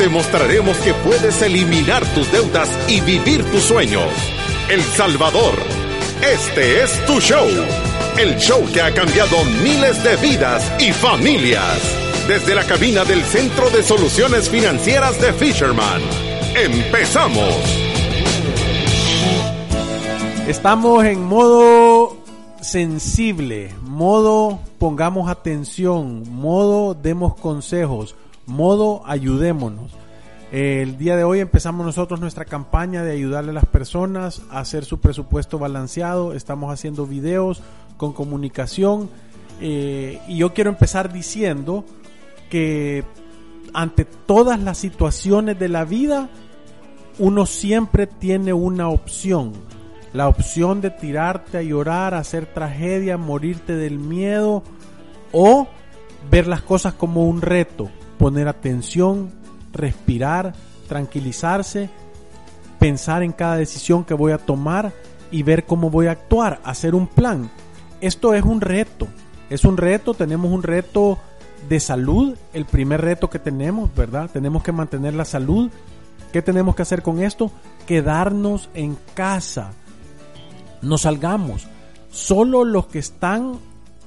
Te mostraremos que puedes eliminar tus deudas y vivir tus sueños. El Salvador, este es tu show. El show que ha cambiado miles de vidas y familias. Desde la cabina del Centro de Soluciones Financieras de Fisherman. ¡Empezamos! Estamos en modo sensible, modo pongamos atención, modo demos consejos, modo ayudémonos. El día de hoy empezamos nosotros nuestra campaña de ayudarle a las personas a hacer su presupuesto balanceado. Estamos haciendo videos con comunicación. Eh, y yo quiero empezar diciendo que ante todas las situaciones de la vida, uno siempre tiene una opción la opción de tirarte a llorar, hacer tragedia, morirte del miedo o ver las cosas como un reto, poner atención, respirar, tranquilizarse, pensar en cada decisión que voy a tomar y ver cómo voy a actuar, hacer un plan. Esto es un reto, es un reto, tenemos un reto de salud, el primer reto que tenemos, ¿verdad? Tenemos que mantener la salud. ¿Qué tenemos que hacer con esto? Quedarnos en casa no salgamos. Solo los que están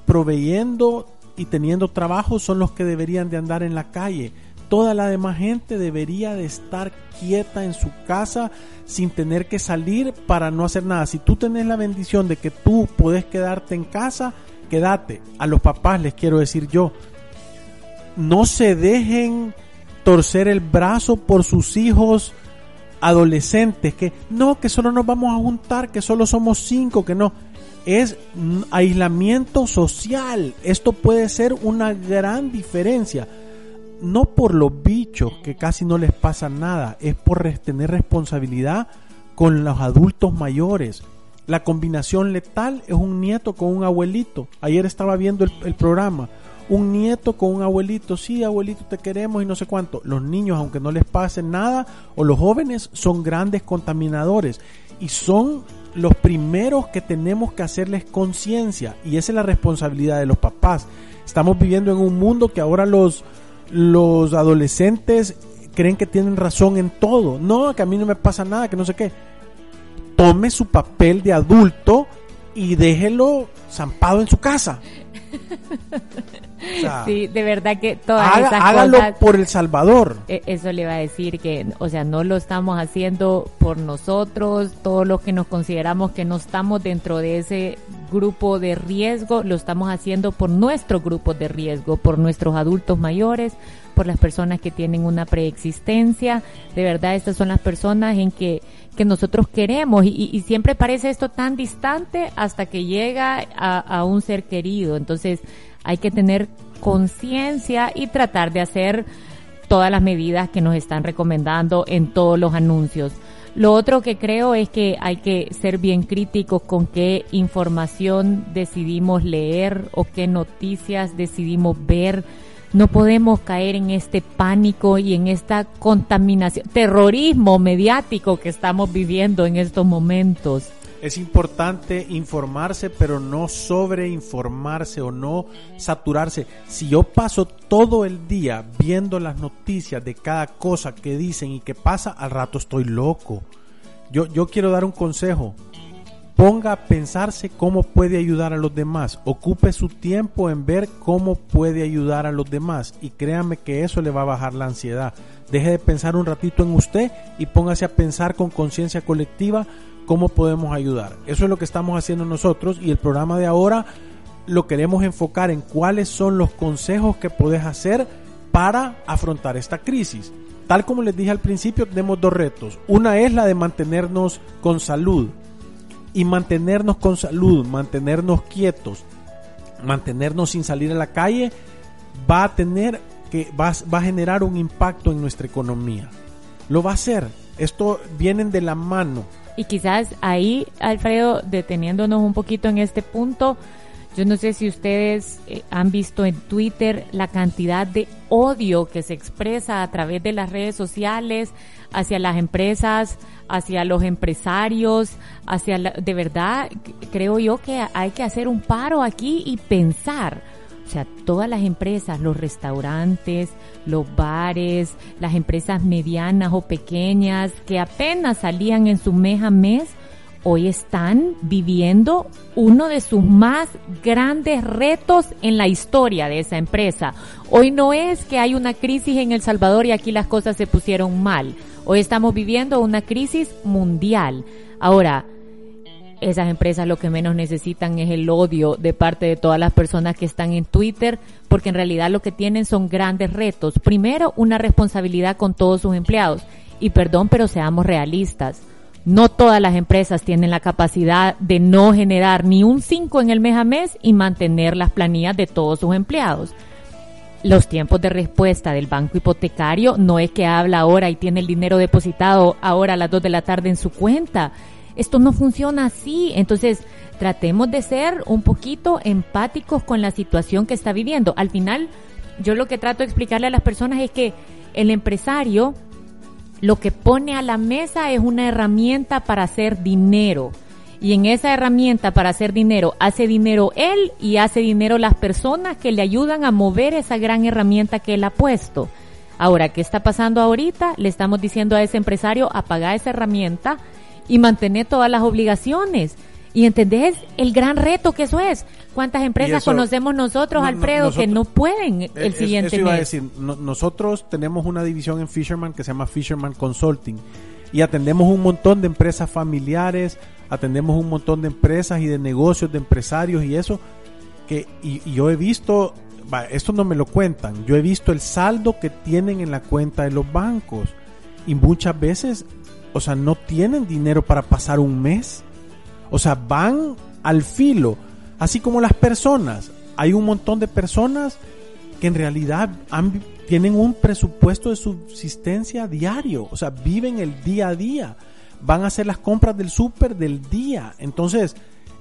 proveyendo y teniendo trabajo son los que deberían de andar en la calle. Toda la demás gente debería de estar quieta en su casa sin tener que salir para no hacer nada. Si tú tenés la bendición de que tú puedes quedarte en casa, quédate. A los papás les quiero decir yo, no se dejen torcer el brazo por sus hijos adolescentes que no, que solo nos vamos a juntar, que solo somos cinco, que no. Es aislamiento social. Esto puede ser una gran diferencia. No por los bichos que casi no les pasa nada, es por tener responsabilidad con los adultos mayores. La combinación letal es un nieto con un abuelito. Ayer estaba viendo el, el programa un nieto con un abuelito, sí, abuelito, te queremos y no sé cuánto. Los niños, aunque no les pase nada, o los jóvenes, son grandes contaminadores y son los primeros que tenemos que hacerles conciencia y esa es la responsabilidad de los papás. Estamos viviendo en un mundo que ahora los, los adolescentes creen que tienen razón en todo. No, que a mí no me pasa nada, que no sé qué. Tome su papel de adulto y déjelo zampado en su casa. sí, de verdad que todas esas hágalo por El Salvador. E, eso le va a decir que, o sea, no lo estamos haciendo por nosotros, todos los que nos consideramos que no estamos dentro de ese grupo de riesgo, lo estamos haciendo por nuestro grupo de riesgo, por nuestros adultos mayores, por las personas que tienen una preexistencia. De verdad, estas son las personas en que que nosotros queremos y, siempre parece esto tan distante hasta que llega a, a un ser querido. Entonces hay que tener conciencia y tratar de hacer todas las medidas que nos están recomendando en todos los anuncios. Lo otro que creo es que hay que ser bien críticos con qué información decidimos leer o qué noticias decidimos ver no podemos caer en este pánico y en esta contaminación, terrorismo mediático que estamos viviendo en estos momentos. Es importante informarse, pero no sobreinformarse o no saturarse. Si yo paso todo el día viendo las noticias de cada cosa que dicen y que pasa, al rato estoy loco. Yo, yo quiero dar un consejo ponga a pensarse cómo puede ayudar a los demás. Ocupe su tiempo en ver cómo puede ayudar a los demás y créame que eso le va a bajar la ansiedad. Deje de pensar un ratito en usted y póngase a pensar con conciencia colectiva cómo podemos ayudar. Eso es lo que estamos haciendo nosotros y el programa de ahora lo queremos enfocar en cuáles son los consejos que puedes hacer para afrontar esta crisis. Tal como les dije al principio, tenemos dos retos. Una es la de mantenernos con salud y mantenernos con salud, mantenernos quietos, mantenernos sin salir a la calle, va a tener que va, va a generar un impacto en nuestra economía. Lo va a hacer. Esto vienen de la mano. Y quizás ahí, Alfredo, deteniéndonos un poquito en este punto, yo no sé si ustedes eh, han visto en Twitter la cantidad de odio que se expresa a través de las redes sociales hacia las empresas, hacia los empresarios, hacia la, de verdad creo yo que hay que hacer un paro aquí y pensar. O sea, todas las empresas, los restaurantes, los bares, las empresas medianas o pequeñas que apenas salían en su mes a mes, hoy están viviendo uno de sus más grandes retos en la historia de esa empresa. Hoy no es que hay una crisis en El Salvador y aquí las cosas se pusieron mal. Hoy estamos viviendo una crisis mundial. Ahora, esas empresas lo que menos necesitan es el odio de parte de todas las personas que están en Twitter, porque en realidad lo que tienen son grandes retos. Primero, una responsabilidad con todos sus empleados. Y perdón, pero seamos realistas no todas las empresas tienen la capacidad de no generar ni un 5 en el mes a mes y mantener las planillas de todos sus empleados. Los tiempos de respuesta del banco hipotecario no es que habla ahora y tiene el dinero depositado ahora a las 2 de la tarde en su cuenta. Esto no funciona así. Entonces, tratemos de ser un poquito empáticos con la situación que está viviendo. Al final, yo lo que trato de explicarle a las personas es que el empresario lo que pone a la mesa es una herramienta para hacer dinero. Y en esa herramienta para hacer dinero, hace dinero él y hace dinero las personas que le ayudan a mover esa gran herramienta que él ha puesto. Ahora, ¿qué está pasando ahorita? Le estamos diciendo a ese empresario, apagar esa herramienta y mantener todas las obligaciones. Y entendés el gran reto que eso es. ¿Cuántas empresas conocemos nosotros, Alfredo, que no pueden el siguiente eso iba a decir, nosotros tenemos una división en Fisherman que se llama Fisherman Consulting y atendemos un montón de empresas familiares, atendemos un montón de empresas y de negocios de empresarios y eso que y, yo he visto, esto no me lo cuentan, yo he visto el saldo que tienen en la cuenta de los bancos y muchas veces, o sea, no tienen dinero para pasar un mes o sea, van al filo, así como las personas. Hay un montón de personas que en realidad tienen un presupuesto de subsistencia diario, o sea, viven el día a día, van a hacer las compras del súper del día. Entonces,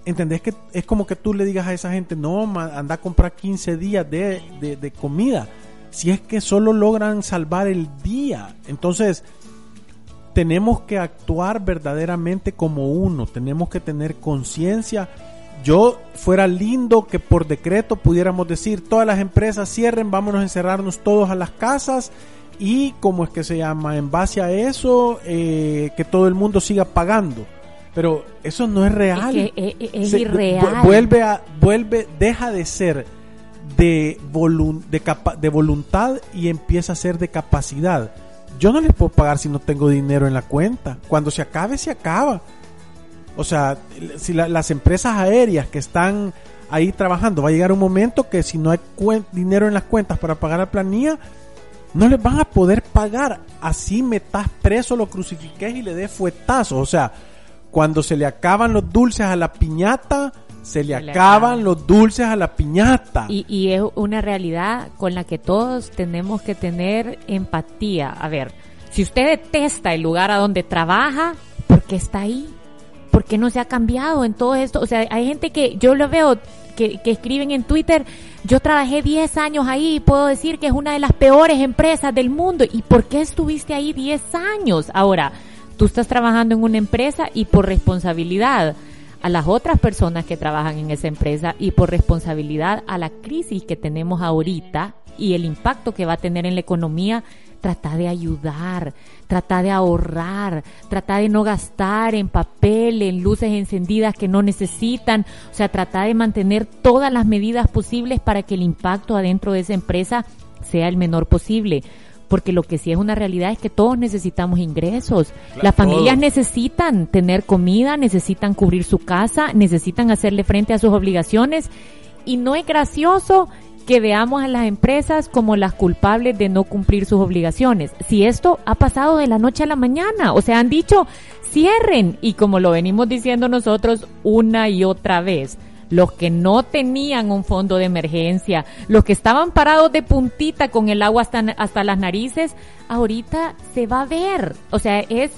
¿entendés que es como que tú le digas a esa gente, no, anda a comprar 15 días de, de comida? Si es que solo logran salvar el día. Entonces, tenemos que actuar verdaderamente como uno, tenemos que tener conciencia. Yo fuera lindo que por decreto pudiéramos decir todas las empresas cierren, vámonos a encerrarnos todos a las casas y como es que se llama, en base a eso, eh, que todo el mundo siga pagando. Pero eso no es real. Es, es, irreal. Vuelve a, vuelve, deja de ser de, de, de voluntad y empieza a ser de capacidad. Yo no les puedo pagar si no tengo dinero en la cuenta. Cuando se acabe, se acaba. O sea, si las empresas aéreas que están ahí trabajando, va a llegar un momento que si no hay dinero en las cuentas para pagar la planilla, no les van a poder pagar. Así metas preso, lo crucifiques y le des fuetazo. O sea, cuando se le acaban los dulces a la piñata, se le, acaban, los dulces a la piñata. Y, y, es una realidad con la que todos tenemos que tener empatía. A ver, si usted detesta el lugar a donde trabaja, ¿por qué está ahí? ¿Por qué no se ha cambiado en todo esto? O sea, hay gente que yo lo veo que, que escriben en Twitter, yo trabajé 10 años ahí y puedo decir que es una de las peores empresas del mundo. ¿Y por qué estuviste ahí 10 años? Ahora, tú estás trabajando en una empresa y por responsabilidad a las otras personas que trabajan en esa empresa y por responsabilidad a la crisis que tenemos ahorita y el impacto que va a tener en la economía, trata de ayudar, trata de ahorrar, trata de no gastar en papel, en luces encendidas que no necesitan, o sea, trata de mantener todas las medidas posibles para que el impacto adentro de esa empresa sea el menor posible porque lo que sí es una realidad es que todos necesitamos ingresos. Las familias necesitan tener comida, necesitan cubrir su casa, necesitan hacerle frente a sus obligaciones y no es gracioso que veamos a las empresas como las culpables de no cumplir sus obligaciones. Si esto ha pasado de la noche a la mañana, o sea, han dicho cierren y como lo venimos diciendo nosotros una y otra vez, los que no tenían un fondo de emergencia, los que estaban parados de puntita con el agua hasta, hasta las narices, ahorita se va a ver. O sea, es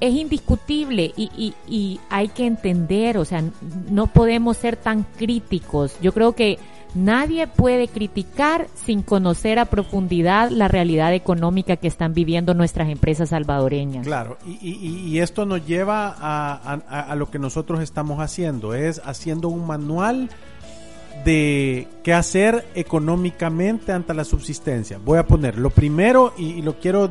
es indiscutible y, y, y hay que entender, o sea, no podemos ser tan críticos. Yo creo que Nadie puede criticar sin conocer a profundidad la realidad económica que están viviendo nuestras empresas salvadoreñas. Claro, y, esto nos lleva a, lo que nosotros estamos haciendo, es haciendo un manual de qué hacer económicamente ante la subsistencia. Voy a poner lo primero y lo quiero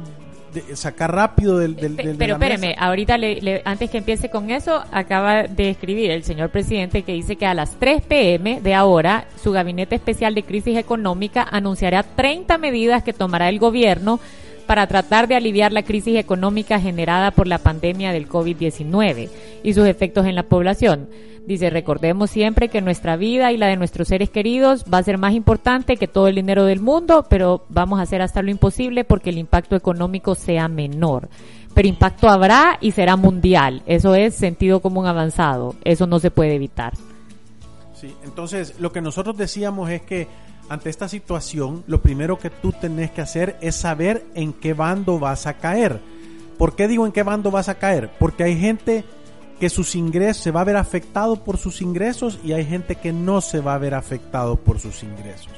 de, sacar rápido del... del, del Pero de espéreme, mesa. ahorita le, le, antes que empiece con eso, acaba de escribir el señor presidente que dice que a las 3 pm de ahora su gabinete especial de crisis económica anunciará 30 medidas que tomará el gobierno para tratar de aliviar la crisis económica generada por la pandemia del COVID-19 y sus efectos en la población. Dice, recordemos siempre que nuestra vida y la de nuestros seres queridos va a ser más importante que todo el dinero del mundo, pero vamos a hacer hasta lo imposible porque el impacto económico sea menor. Pero impacto habrá y será mundial. Eso es sentido común avanzado. Eso no se puede evitar. Sí, entonces lo que nosotros decíamos es que ante esta situación, lo primero que tú tenés que hacer es saber en qué bando vas a caer. ¿Por qué digo en qué bando vas a caer? Porque hay gente que sus ingresos se va a ver afectado por sus ingresos y hay gente que no se va a ver afectado por sus ingresos.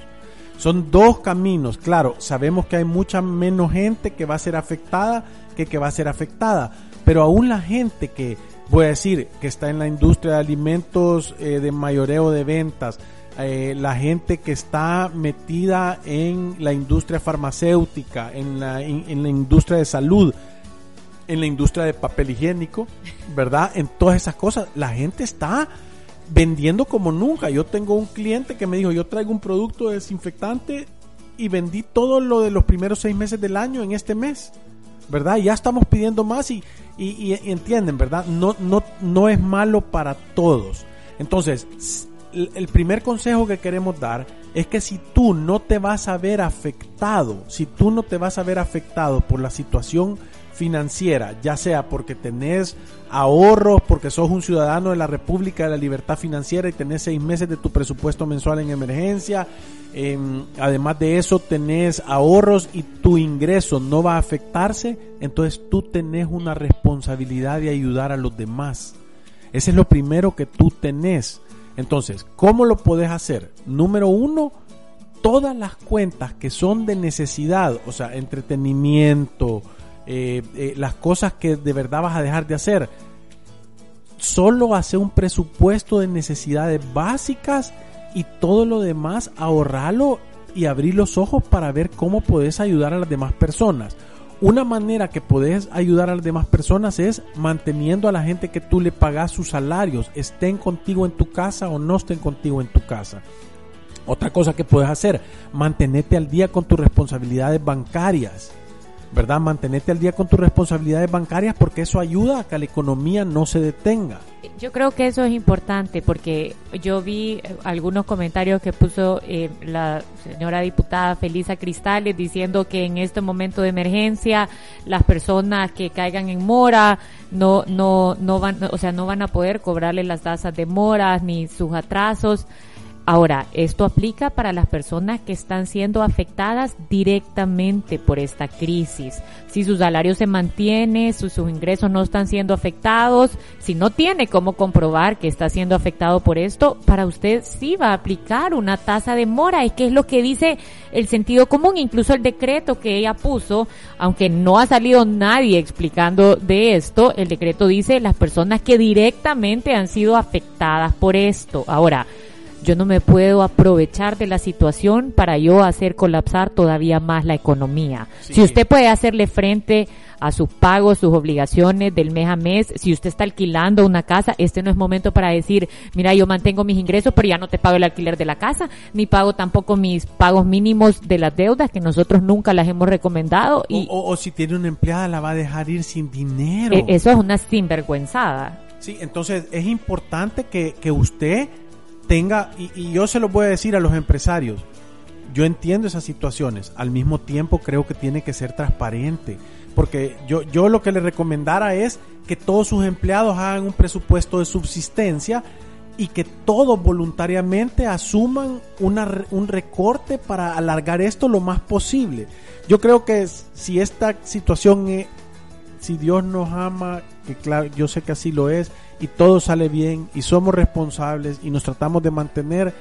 Son dos caminos, claro, sabemos que hay mucha menos gente que va a ser afectada que que va a ser afectada, pero aún la gente que, voy a decir, que está en la industria de alimentos eh, de mayoreo de ventas, eh, la gente que está metida en la industria farmacéutica, en la, en, en la industria de salud, en la industria de papel higiénico, ¿verdad? En todas esas cosas. La gente está vendiendo como nunca. Yo tengo un cliente que me dijo, yo traigo un producto desinfectante y vendí todo lo de los primeros seis meses del año en este mes. ¿Verdad? Ya estamos pidiendo más y, y, y entienden, ¿verdad? No, no, no es malo para todos. Entonces, el primer consejo que queremos dar es que si tú no te vas a ver afectado, si tú no te vas a ver afectado por la situación financiera, ya sea porque tenés ahorros, porque sos un ciudadano de la República de la Libertad Financiera y tenés seis meses de tu presupuesto mensual en emergencia, eh, además de eso tenés ahorros y tu ingreso no va a afectarse, entonces tú tenés una responsabilidad de ayudar a los demás. Ese es lo primero que tú tenés. Entonces, ¿cómo lo podés hacer? Número uno, todas las cuentas que son de necesidad, o sea, entretenimiento, eh, eh, las cosas que de verdad vas a dejar de hacer. Solo hacer un presupuesto de necesidades básicas y todo lo demás ahorrarlo y abrir los ojos para ver cómo puedes ayudar a las demás personas. Una manera que puedes ayudar a las demás personas es manteniendo a la gente que tú le pagas sus salarios, estén contigo en tu casa o no estén contigo en tu casa. Otra cosa que puedes hacer, mantenerte al día con tus responsabilidades bancarias. ¿Verdad? Mantenerte al día con tus responsabilidades bancarias porque eso ayuda a que la economía no se detenga. Yo creo que eso es importante porque yo vi algunos comentarios que puso eh, la señora diputada Felisa Cristales diciendo que en este momento de emergencia las personas que caigan en mora no no no van o sea no van a poder cobrarle las tasas de moras ni sus atrasos Ahora, esto aplica para las personas que están siendo afectadas directamente por esta crisis. Si su salario se mantiene, si sus ingresos no están siendo afectados, si no tiene cómo comprobar que está siendo afectado por esto, para usted sí va a aplicar una tasa de mora. Es que es lo que dice el sentido común, incluso el decreto que ella puso, aunque no ha salido nadie explicando de esto, el decreto dice las personas que directamente han sido afectadas por esto. Ahora, yo no me puedo aprovechar de la situación para yo hacer colapsar todavía más la economía. Sí. Si usted puede hacerle frente a sus pagos, sus obligaciones del mes a mes, si usted está alquilando una casa, este no es momento para decir, mira, yo mantengo mis ingresos, pero ya no te pago el alquiler de la casa, ni pago tampoco mis pagos mínimos de las deudas, que nosotros nunca las hemos recomendado. Y o, o, o si tiene una empleada, la va a dejar ir sin dinero. Eso es una sinvergüenzada. Sí, entonces es importante que, que usted tenga, y, yo se lo voy a decir a los empresarios, yo entiendo esas situaciones, al mismo tiempo creo que tiene que ser transparente, porque yo, yo lo que le recomendara es que todos sus empleados hagan un presupuesto de subsistencia y que todos voluntariamente asuman una, un recorte para alargar esto lo más posible. Yo creo que si esta situación si Dios nos ama, que claro, yo sé que así lo es, y todo sale bien, y somos responsables, y nos tratamos de mantener,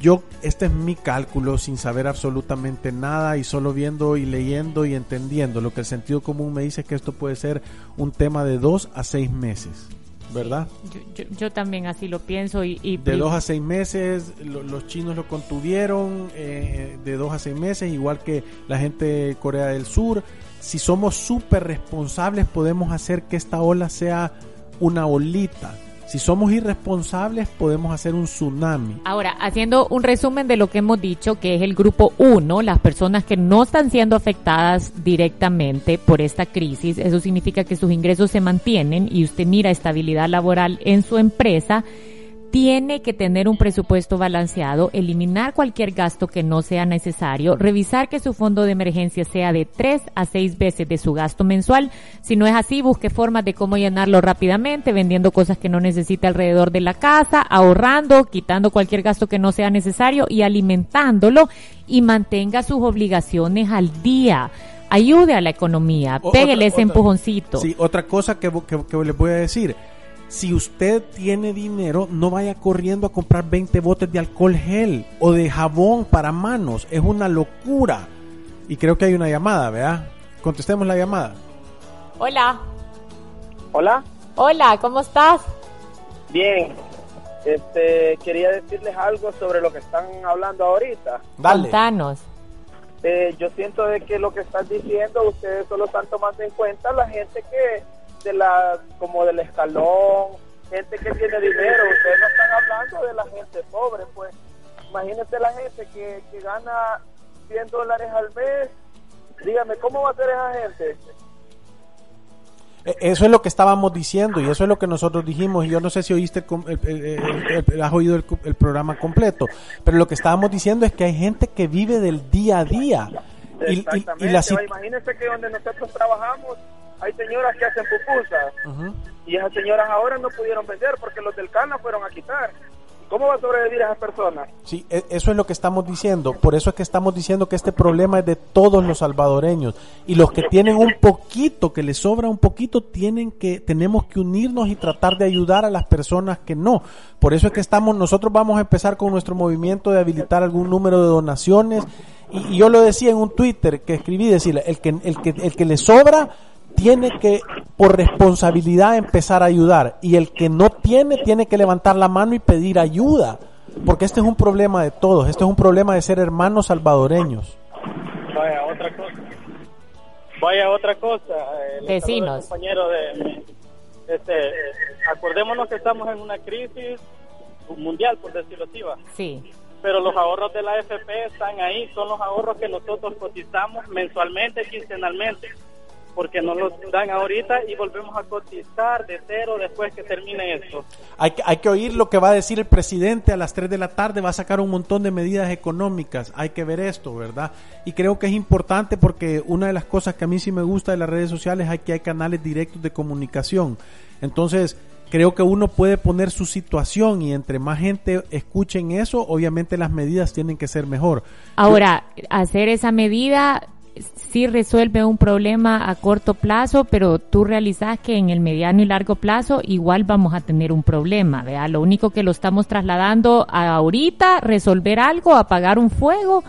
yo, este es mi cálculo sin saber absolutamente nada y solo viendo y leyendo y entendiendo lo que el sentido común me dice que esto puede ser un tema de dos a seis meses. ¿verdad? Yo, yo, también así lo pienso. Y, y de dos a seis meses, lo, los chinos lo contuvieron, eh, de dos a seis meses, igual que la gente de Corea del Sur. Si somos súper responsables, podemos hacer que esta ola sea una olita si somos irresponsables, podemos hacer un tsunami. Ahora, haciendo un resumen de lo que hemos dicho, que es el grupo 1, las personas que no están siendo afectadas directamente por esta crisis, eso significa que sus ingresos se mantienen y usted mira estabilidad laboral en su empresa tiene que tener un presupuesto balanceado, eliminar cualquier gasto que no sea necesario, revisar que su fondo de emergencia sea de tres a seis veces de su gasto mensual. Si no es así, busque formas de cómo llenarlo rápidamente, vendiendo cosas que no necesita alrededor de la casa, ahorrando, quitando cualquier gasto que no sea necesario y alimentándolo y mantenga sus obligaciones al día ayude a la economía, pégale ese empujoncito. Sí, otra cosa que, que, que les voy a decir, si usted tiene dinero, no vaya corriendo a comprar 20 botes de alcohol gel o de jabón para manos. Es una locura. Y creo que hay una llamada, ¿verdad? Contestemos la llamada. Hola. Hola. Hola, ¿cómo estás? Bien. Este, quería decirles algo sobre lo que están hablando ahorita. Dale. Contanos. Eh, yo siento de que lo que están diciendo ustedes solo están tomando en cuenta la gente que de la, como del escalón, gente que tiene dinero, ustedes no están hablando de la gente pobre, pues imagínense la gente que, que gana 100 dólares al mes, dígame, ¿cómo va a ser esa gente? E, eso es lo que estábamos diciendo y eso es lo que nosotros dijimos. Y yo no sé si oíste, has oído el, programa completo, pero lo que estábamos diciendo es que hay gente que vive del día a día. Y, y, y la... Imagínense que donde nosotros trabajamos hay señoras que hacen pupusas y esas señoras ahora no pudieron vender porque los del Cana fueron a quitar. ¿Cómo va a sobrevivir esas personas? Sí, e, eso es lo que estamos diciendo. Por eso es que estamos diciendo que este problema es de todos los salvadoreños. Y los que tienen un poquito, que les sobra un poquito, tienen que, tenemos que unirnos y tratar de ayudar a las personas que no. Por eso es que estamos, nosotros vamos a empezar con nuestro movimiento de habilitar algún número de donaciones. Y, y yo lo decía en un Twitter que escribí, decir, el que, el que, el que le sobra, tiene que, por responsabilidad, empezar a ayudar. Y el que no tiene, tiene que levantar la mano y pedir ayuda. Porque este es un problema de todos. Este es un problema de ser hermanos salvadoreños. Vaya, otra cosa. Vaya, otra cosa. Vecinos. Compañero de, este, acordémonos que estamos en una crisis mundial, por decirlo así. Sí. Pero los ahorros de la FP están ahí. Son los ahorros que nosotros cotizamos mensualmente, quincenalmente porque nos lo dan ahorita y volvemos a cotizar de cero después que termine esto. Hay que, hay que oír lo que va a decir el presidente a las 3 de la tarde, va a sacar un montón de medidas económicas, hay que ver esto, ¿verdad? Y creo que es importante porque una de las cosas que a mí sí me gusta de las redes sociales es que hay canales directos de comunicación. Entonces, creo que uno puede poner su situación y entre más gente escuchen eso, obviamente las medidas tienen que ser mejor. Ahora, hacer esa medida sí resuelve un problema a corto plazo, pero tú realizas que en el mediano y largo plazo igual vamos a tener un problema, ¿vea? Lo único que lo estamos trasladando a ahorita, resolver algo, apagar un fuego,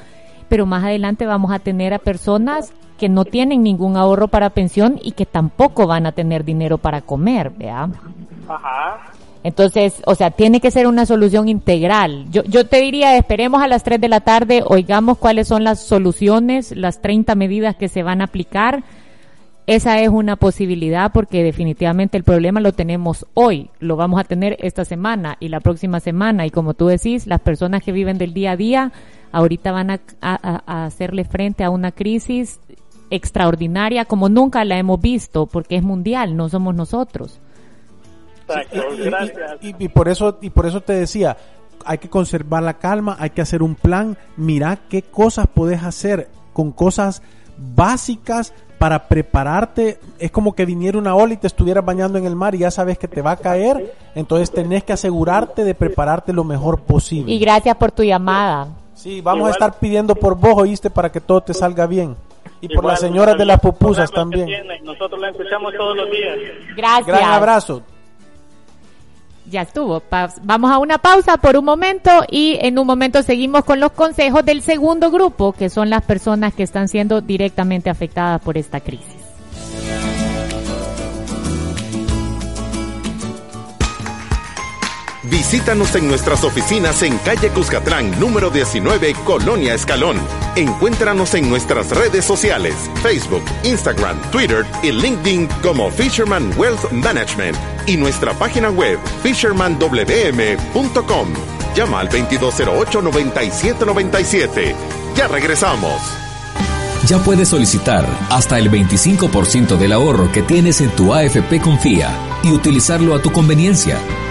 pero más adelante vamos a tener a personas que no tienen ningún ahorro para pensión y que tampoco van a tener dinero para comer, ¿vea? Ajá. Entonces, o sea, tiene que ser una solución integral. Yo, yo te diría, esperemos a las 3 de la tarde, oigamos cuáles son las soluciones, las 30 medidas que se van a aplicar. Esa es una posibilidad porque definitivamente el problema lo tenemos hoy, lo vamos a tener esta semana y la próxima semana. Y como tú decís, las personas que viven del día a día ahorita van a, a hacerle frente a una crisis extraordinaria como nunca la hemos visto porque es mundial, no somos nosotros y, por eso, y por eso te decía, hay que conservar la calma, hay que hacer un plan, mira qué cosas puedes hacer con cosas básicas para prepararte. Es como que viniera una ola y te estuvieras bañando en el mar y ya sabes que te va a caer, entonces tenés que asegurarte de prepararte lo mejor posible. Y gracias por tu llamada. Sí, vamos a estar pidiendo por vos, oíste, para que todo te salga bien. Y por las señoras de las pupusas también. Nosotros la escuchamos todos los días. Gracias. Gran abrazo. Ya estuvo. Vamos a una pausa por un momento y en un momento seguimos con los consejos del segundo grupo, que son las personas que están siendo directamente afectadas por esta crisis. Visítanos en nuestras oficinas en calle Cuscatlán, número 19, Colonia Escalón. Encuéntranos en nuestras redes sociales, Facebook, Instagram, Twitter y LinkedIn como Fisherman Wealth Management y nuestra página web fishermanwm.com. Llama al 2208-9797. Ya regresamos. Ya puedes solicitar hasta el 25% del ahorro que tienes en tu AFP Confía y utilizarlo a tu conveniencia.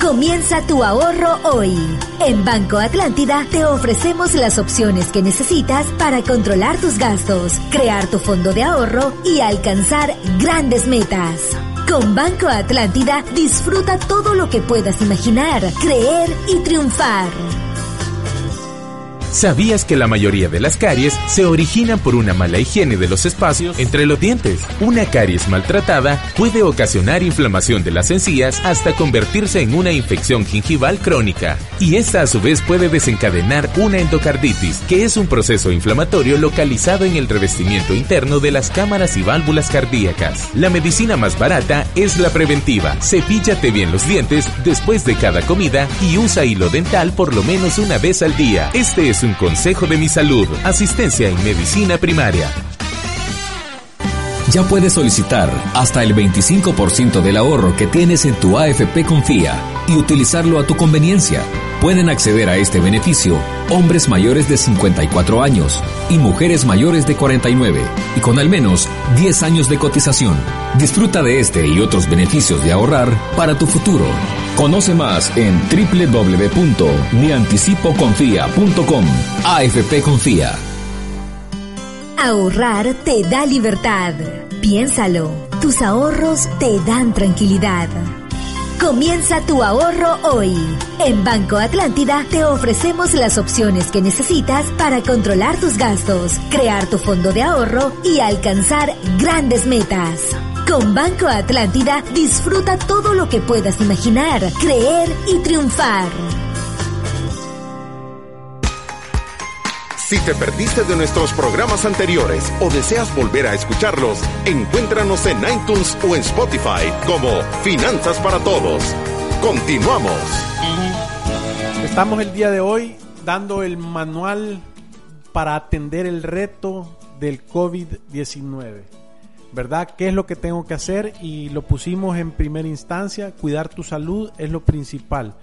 Comienza tu ahorro hoy. En Banco Atlántida te ofrecemos las opciones que necesitas para controlar tus gastos, crear tu fondo de ahorro y alcanzar grandes metas. Con Banco Atlántida disfruta todo lo que puedas imaginar, creer y triunfar. ¿Sabías que la mayoría de las caries se originan por una mala higiene de los espacios entre los dientes? Una caries maltratada puede ocasionar inflamación de las encías hasta convertirse en una infección gingival crónica. Y esta a su vez puede desencadenar una endocarditis, que es un proceso inflamatorio localizado en el revestimiento interno de las cámaras y válvulas cardíacas. La medicina más barata es la preventiva. Cepíllate bien los dientes después de cada comida y usa hilo dental por lo menos una vez al día. Este es un consejo de mi salud. Asistencia en medicina primaria. Ya puedes solicitar hasta el 25% del ahorro que tienes en tu AFP Confía y utilizarlo a tu conveniencia. Pueden acceder a este beneficio hombres mayores de 54 años y mujeres mayores de 49 y con al menos 10 años de cotización. Disfruta de este y otros beneficios de ahorrar para tu futuro. Conoce más en www.mianticipoconfía.com. AFP Confía. Ahorrar te da libertad. Piénsalo, tus ahorros te dan tranquilidad. Comienza tu ahorro hoy. En Banco Atlántida te ofrecemos las opciones que necesitas para controlar tus gastos, crear tu fondo de ahorro y alcanzar grandes metas. Con Banco Atlántida disfruta todo lo que puedas imaginar, creer y triunfar. Si te perdiste de nuestros programas anteriores o deseas volver a escucharlos, encuéntranos en iTunes o en Spotify como Finanzas para Todos. Continuamos. Estamos el día de hoy dando el manual para atender el reto del COVID-19. ¿Verdad? ¿Qué es lo que tengo que hacer? Y lo pusimos en primera instancia, cuidar tu salud es lo principal.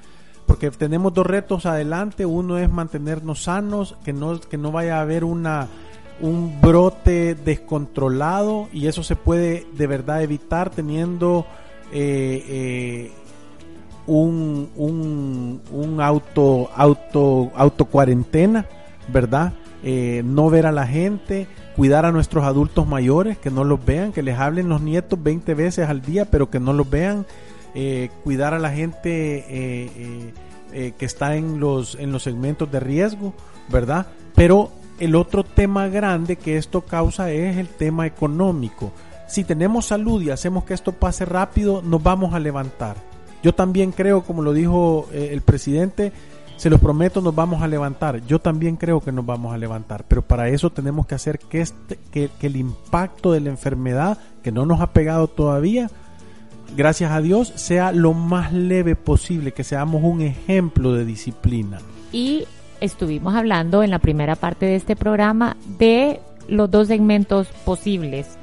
Porque tenemos dos retos adelante, uno es mantenernos sanos, que no, que no vaya a haber una, un brote descontrolado y eso se puede de verdad evitar teniendo eh, eh, un, un, un auto, auto, auto cuarentena, ¿verdad? Eh, no ver a la gente, cuidar a nuestros adultos mayores, que no los vean, que les hablen los nietos 20 veces al día, pero que no los vean, eh, cuidar a la gente eh, eh, que está en los, en los segmentos de riesgo, ¿verdad? Pero el otro tema grande que esto causa es el tema económico. Si tenemos salud y hacemos que esto pase rápido, nos vamos a levantar. Yo también creo, como lo dijo el presidente, se los prometo, nos vamos a levantar. Yo también creo que nos vamos a levantar, pero para eso tenemos que hacer que, este, que, que el impacto de la enfermedad, que no nos ha pegado todavía, gracias a Dios, sea lo más leve posible, que seamos un ejemplo de disciplina. Y estuvimos hablando en la primera parte de este programa de los dos segmentos posibles.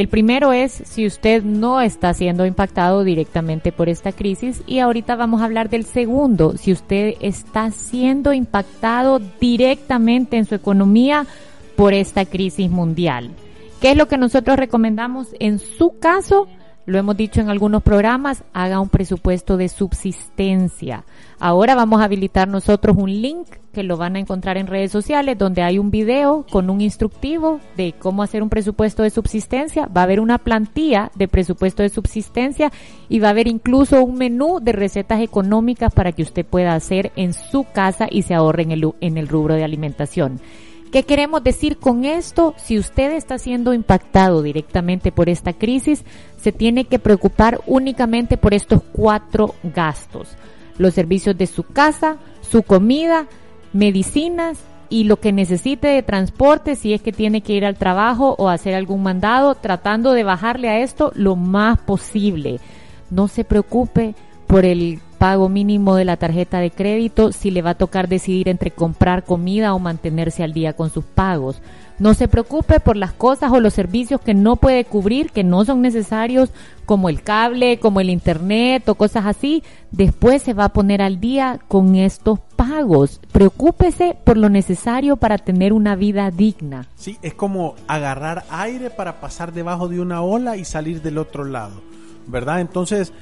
El primero es si usted no está siendo impactado directamente por esta crisis y ahorita vamos a hablar del segundo, si usted está siendo impactado directamente en su economía por esta crisis mundial. ¿Qué es lo que nosotros recomendamos en su caso? Lo hemos dicho en algunos programas, haga un presupuesto de subsistencia. Ahora vamos a habilitar nosotros un link que lo van a encontrar en redes sociales donde hay un video con un instructivo de cómo hacer un presupuesto de subsistencia. Va a haber una plantilla de presupuesto de subsistencia y va a haber incluso un menú de recetas económicas para que usted pueda hacer en su casa y se ahorre en el, en el rubro de alimentación. ¿Qué queremos decir con esto? Si usted está siendo impactado directamente por esta crisis, se tiene que preocupar únicamente por estos cuatro gastos. Los servicios de su casa, su comida, medicinas y lo que necesite de transporte si es que tiene que ir al trabajo o hacer algún mandado, tratando de bajarle a esto lo más posible. No se preocupe por el pago mínimo de la tarjeta de crédito si le va a tocar decidir entre comprar comida o mantenerse al día con sus pagos. No se preocupe por las cosas o los servicios que no puede cubrir, que no son necesarios, como el cable, como el internet o cosas así. Después se va a poner al día con estos pagos. Preocúpese por lo necesario para tener una vida digna. Sí, es como agarrar aire para pasar debajo de una ola y salir del otro lado, ¿verdad? Entonces,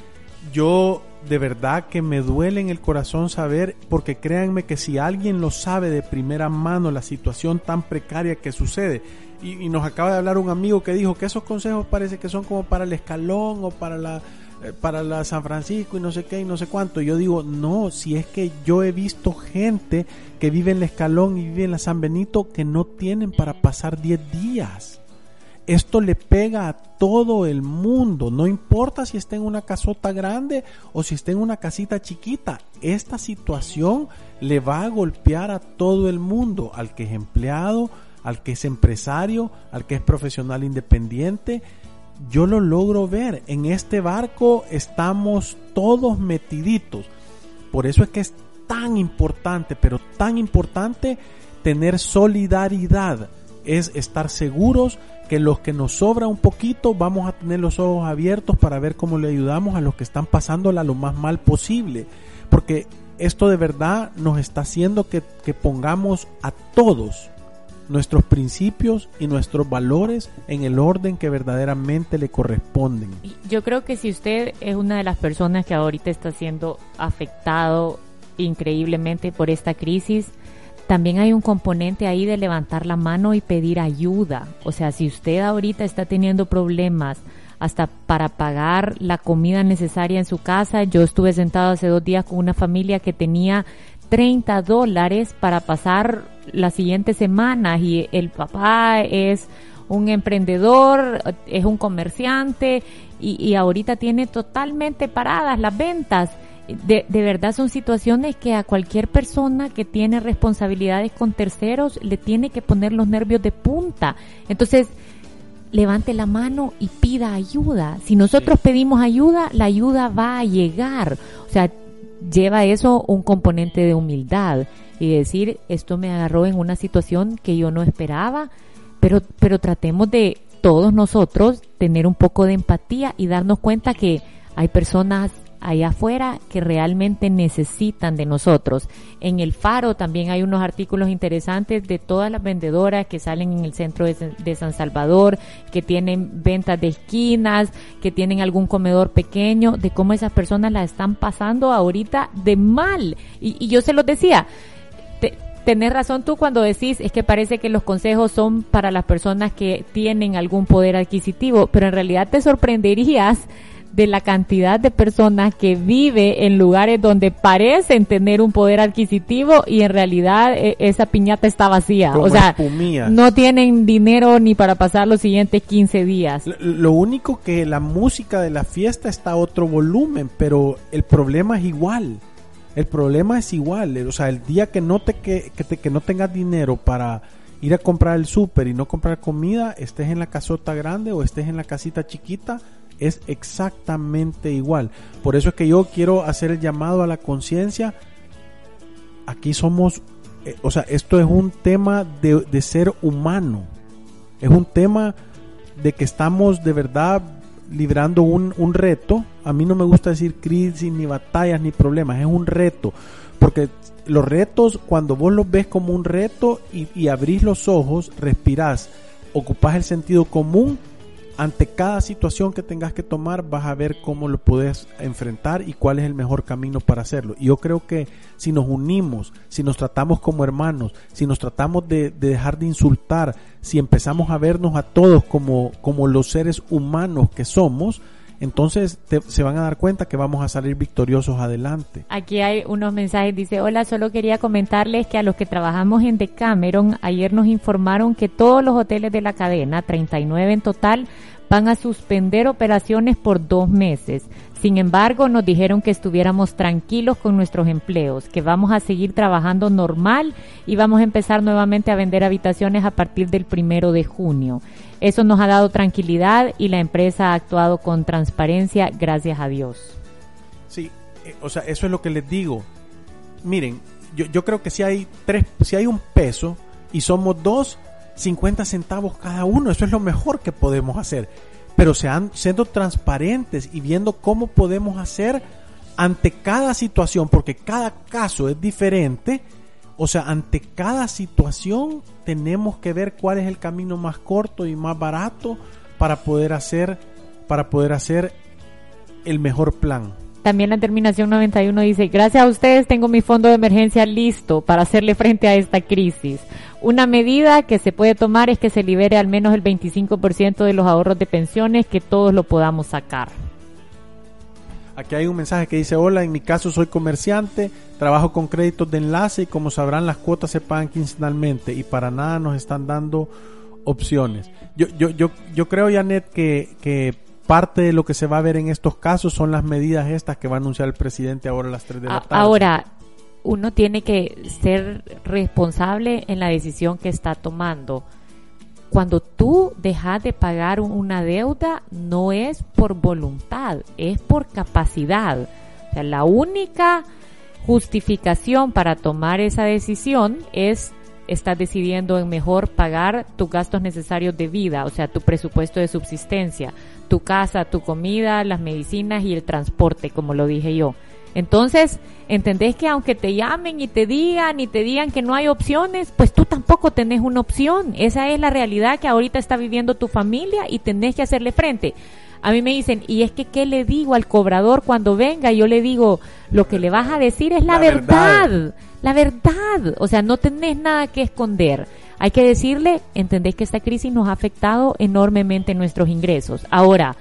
yo de verdad que me duele en el corazón saber, porque créanme que si alguien lo sabe de primera mano, la situación tan precaria que sucede, y, nos acaba de hablar un amigo que dijo que esos consejos parece que son como para el escalón o para la eh, para la San Francisco y no sé qué y no sé cuánto. Yo digo, no, si es que yo he visto gente que vive en el escalón y vive en la San Benito que no tienen para pasar 10 días esto le pega a todo el mundo, no importa si está en una casota grande o si está en una casita chiquita, esta situación le va a golpear a todo el mundo, al que es empleado, al que es empresario, al que es profesional independiente. Yo lo logro ver, en este barco estamos todos metiditos. Por eso es que es tan importante, pero tan importante tener solidaridad, es estar seguros que los que nos sobra un poquito vamos a tener los ojos abiertos para ver cómo le ayudamos a los que están pasándola lo más mal posible. Porque esto de verdad nos está haciendo que, que pongamos a todos nuestros principios y nuestros valores en el orden que verdaderamente le corresponden. Yo creo que si usted es una de las personas que ahorita está siendo afectado increíblemente por esta crisis, también hay un componente ahí de levantar la mano y pedir ayuda. O sea, si usted ahorita está teniendo problemas hasta para pagar la comida necesaria en su casa, yo estuve sentado hace dos días con una familia que tenía 30 dólares para pasar las siguientes semanas y el papá es un emprendedor, es un comerciante y, y ahorita tiene totalmente paradas las ventas de, de, verdad son situaciones que a cualquier persona que tiene responsabilidades con terceros le tiene que poner los nervios de punta. Entonces, levante la mano y pida ayuda. Si nosotros pedimos ayuda, la ayuda va a llegar. O sea, lleva eso un componente de humildad y decir, esto me agarró en una situación que yo no esperaba, pero, pero tratemos de todos nosotros tener un poco de empatía y darnos cuenta que hay personas allá afuera que realmente necesitan de nosotros. En el Faro también hay unos artículos interesantes de todas las vendedoras que salen en el centro de, San Salvador, que tienen ventas de esquinas, que tienen algún comedor pequeño, de cómo esas personas la están pasando ahorita de mal. Y, yo se los decía, tenés razón tú cuando decís es que parece que los consejos son para las personas que tienen algún poder adquisitivo, pero en realidad te sorprenderías de la cantidad de personas que vive en lugares donde parecen tener un poder adquisitivo y en realidad eh, esa piñata está vacía. o sea, no tienen dinero ni para pasar los siguientes 15 días. Lo, único que la música de la fiesta está a otro volumen, pero el problema es igual. El problema es igual. O sea, el día que no te, que, que, te, que no tengas dinero para ir a comprar el súper y no comprar comida, estés en la casota grande o estés en la casita chiquita, es exactamente igual. Por eso es que yo quiero hacer el llamado a la conciencia. Aquí somos, eh, o sea, esto es un tema de, ser humano. Es un tema de que estamos de verdad librando un, un, reto. A mí no me gusta decir crisis, ni batallas, ni problemas. Es un reto. Porque los retos, cuando vos los ves como un reto y, y abrís los ojos, respirás ocupas el sentido común, ante cada situación que tengas que tomar vas a ver cómo lo puedes enfrentar y cuál es el mejor camino para hacerlo. Y yo creo que si nos unimos, si nos tratamos como hermanos, si nos tratamos de, dejar de insultar, si empezamos a vernos a todos como, como los seres humanos que somos, entonces se van a dar cuenta que vamos a salir victoriosos adelante. Aquí hay unos mensajes, dice, hola, solo quería comentarles que a los que trabajamos en Decameron, ayer nos informaron que todos los hoteles de la cadena, 39 en total, van a suspender operaciones por dos meses. Sin embargo, nos dijeron que estuviéramos tranquilos con nuestros empleos, que vamos a seguir trabajando normal y vamos a empezar nuevamente a vender habitaciones a partir del primero de junio. Eso nos ha dado tranquilidad y la empresa ha actuado con transparencia, gracias a Dios. Sí, eh, o sea, eso es lo que les digo. Miren, yo, yo creo que si hay tres, si hay un peso y somos dos, 50 centavos cada uno, eso es lo mejor que podemos hacer pero sean, siendo transparentes y viendo cómo podemos hacer ante cada situación, porque cada caso es diferente. O sea, ante cada situación tenemos que ver cuál es el camino más corto y más barato para poder hacer, para poder hacer el mejor plan. También la terminación 91 dice, gracias a ustedes tengo mi fondo de emergencia listo para hacerle frente a esta crisis. Una medida que se puede tomar es que se libere al menos el 25% de los ahorros de pensiones, que todos lo podamos sacar. Aquí hay un mensaje que dice, hola, en mi caso soy comerciante, trabajo con créditos de enlace y como sabrán las cuotas se pagan quincenalmente y para nada nos están dando opciones. Yo, yo, yo, yo creo, Janet, que, que parte de lo que se va a ver en estos casos son las medidas estas que va a anunciar el presidente ahora a las 3 de la tarde. Ahora, uno tiene que ser responsable en la decisión que está tomando. Cuando tú dejas de pagar una deuda, no es por voluntad, es por capacidad. O sea, la única justificación para tomar esa decisión es estás decidiendo en mejor pagar tus gastos necesarios de vida, o sea, tu presupuesto de subsistencia tu casa, tu comida, las medicinas y el transporte, como lo dije yo. Entonces, entendés que aunque te llamen y te digan y te digan que no hay opciones, pues tú tampoco tenés una opción. Esa es la realidad que ahorita está viviendo tu familia y tenés que hacerle frente. A mí me dicen, ¿y es que qué le digo al cobrador cuando venga? Yo le digo, lo que le vas a decir es la, verdad. La verdad. O sea, no tenés nada que esconder. Hay que decirle, entendés que esta crisis nos ha afectado enormemente nuestros ingresos. Ahora,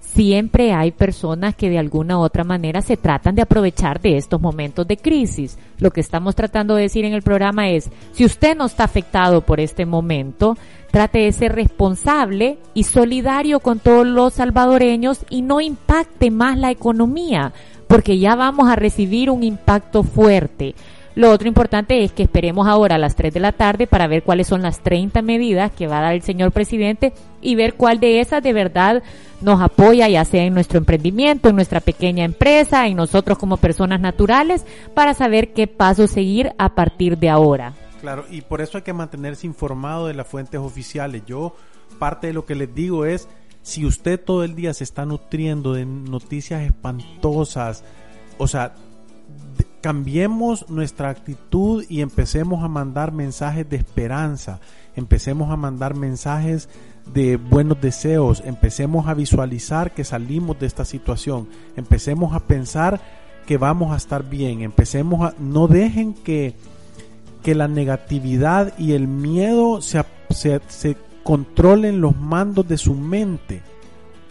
siempre hay personas que de alguna u otra manera se tratan de aprovechar de estos momentos de crisis. Lo que estamos tratando de decir en el programa es, si usted no está afectado por este momento, trate de ser responsable y solidario con todos los salvadoreños y no impacte más la economía, porque ya vamos a recibir un impacto fuerte. Lo otro importante es que esperemos ahora a las 3 de la tarde para ver cuáles son las 30 medidas que va a dar el señor presidente y ver cuál de esas de verdad nos apoya, ya sea en nuestro emprendimiento, en nuestra pequeña empresa, en nosotros como personas naturales, para saber qué paso seguir a partir de ahora. Claro, y por eso hay que mantenerse informado de las fuentes oficiales. Yo parte de lo que les digo es, si usted todo el día se está nutriendo de noticias espantosas, o sea, cambiemos nuestra actitud y empecemos a mandar mensajes de esperanza, empecemos a mandar mensajes de buenos deseos, empecemos a visualizar que salimos de esta situación, empecemos a pensar que vamos a estar bien, empecemos a no dejen que que la negatividad y el miedo se, se, se controlen los mandos de su mente.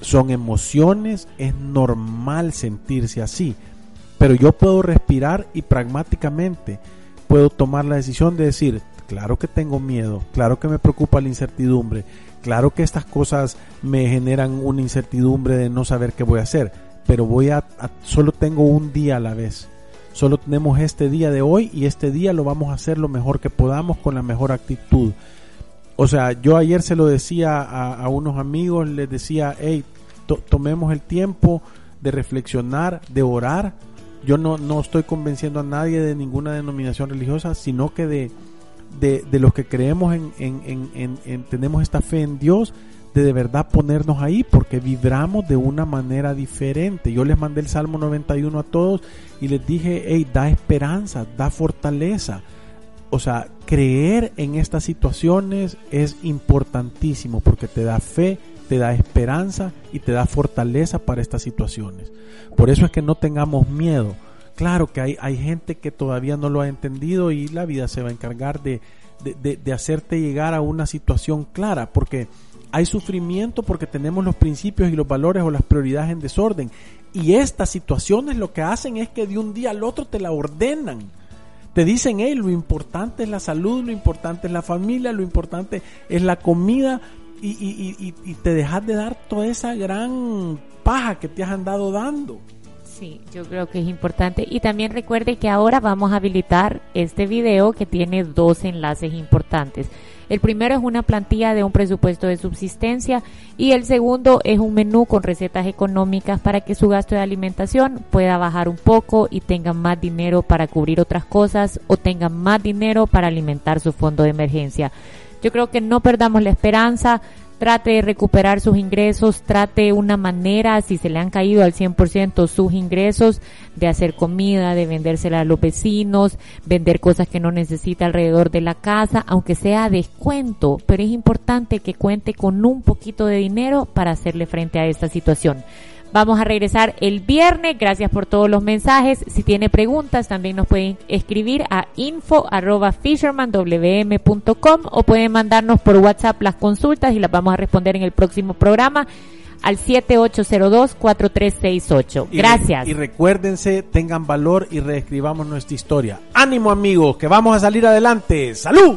Son emociones, es normal sentirse así, pero yo puedo respirar y pragmáticamente puedo tomar la decisión de decir, claro que tengo miedo, claro que me preocupa la incertidumbre, claro que estas cosas me generan una incertidumbre de no saber qué voy a hacer, pero voy a, solo tengo un día a la vez. Solo tenemos este día de hoy y este día lo vamos a hacer lo mejor que podamos con la mejor actitud. O sea, yo ayer se lo decía a, unos amigos, les decía, hey, tomemos el tiempo de reflexionar, de orar, yo no, no estoy convenciendo a nadie de ninguna denominación religiosa, sino que de, de, los que creemos en, en, en, tenemos esta fe en Dios, de de verdad ponernos ahí, porque vibramos de una manera diferente. Yo les mandé el Salmo 91 a todos y les dije, hey, da esperanza, da fortaleza. o sea, creer en estas situaciones es importantísimo porque te da fe, te da esperanza y te da fortaleza para estas situaciones. Por eso es que no tengamos miedo. Claro que hay, hay gente que todavía no lo ha entendido y la vida se va a encargar de, de, de hacerte llegar a una situación clara, porque hay sufrimiento porque tenemos los principios y los valores o las prioridades en desorden. Y estas situaciones lo que hacen es que de un día al otro te la ordenan. Te dicen, hey, lo importante es la salud, lo importante es la familia, lo importante es la comida y, y, y, y te dejas de dar toda esa gran paja que te has andado dando. Sí, yo creo que es importante. Y también recuerde que ahora vamos a habilitar este video que tiene dos enlaces importantes. El primero es una plantilla de un presupuesto de subsistencia y el segundo es un menú con recetas económicas para que su gasto de alimentación pueda bajar un poco y tenga más dinero para cubrir otras cosas o tenga más dinero para alimentar su fondo de emergencia. Yo creo que no perdamos la esperanza, trate de recuperar sus ingresos, trate una manera, si se le han caído al 100% sus ingresos, de hacer comida, de vendérsela a los vecinos, vender cosas que no necesita alrededor de la casa, aunque sea descuento, pero es importante que cuente con un poquito de dinero para hacerle frente a esta situación. Vamos a regresar el viernes. Gracias por todos los mensajes. Si tiene preguntas, también nos pueden escribir a info arroba fishermanwm.com o pueden mandarnos por WhatsApp las consultas y las vamos a responder en el próximo programa al 7802-4368. Gracias. Y, recuérdense, tengan valor y reescribamos nuestra historia. Ánimo amigos, que vamos a salir adelante. ¡Salud!